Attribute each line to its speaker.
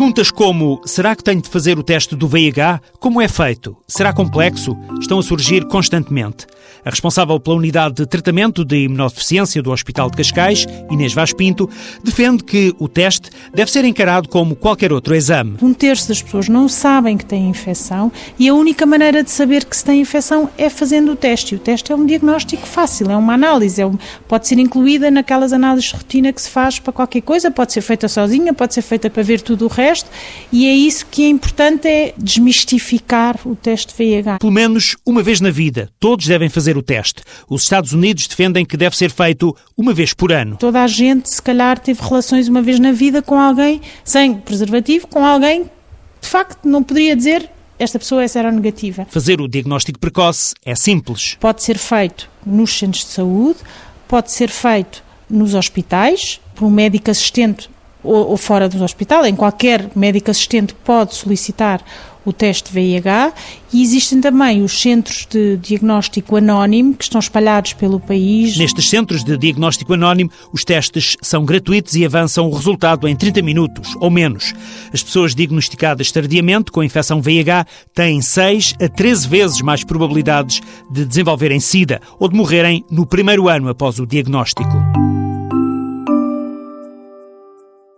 Speaker 1: Perguntas como: será que tenho de fazer o teste do VIH? Como é feito? Será complexo? Estão a surgir constantemente. A responsável pela unidade de tratamento de imunodeficiência do Hospital de Cascais, Inês Vaz Pinto, defende que o teste deve ser encarado como qualquer outro exame.
Speaker 2: Um terço das pessoas não sabem que têm infecção e a única maneira de saber que se tem infecção é fazendo o teste. E o teste é um diagnóstico fácil, é uma análise, é um, pode ser incluída naquelas análises de rotina que se faz para qualquer coisa, pode ser feita sozinha, pode ser feita para ver tudo o resto e é isso que é importante, é desmistificar o teste VIH.
Speaker 1: Pelo menos uma vez na vida, todos devem fazer o teste. Os Estados Unidos defendem que deve ser feito uma vez por ano.
Speaker 2: Toda a gente, se calhar, teve relações uma vez na vida com alguém sem preservativo, com alguém de facto não poderia dizer esta pessoa é seronegativa.
Speaker 1: Fazer o diagnóstico precoce é simples.
Speaker 2: Pode ser feito nos centros de saúde, pode ser feito nos hospitais, por um médico assistente ou, ou fora do hospital, em qualquer médico assistente pode solicitar o teste VIH e existem também os centros de diagnóstico anónimo que estão espalhados pelo país.
Speaker 1: Nestes centros de diagnóstico anónimo, os testes são gratuitos e avançam o resultado em 30 minutos ou menos. As pessoas diagnosticadas tardiamente com infecção VIH têm 6 a 13 vezes mais probabilidades de desenvolverem SIDA ou de morrerem no primeiro ano após o diagnóstico.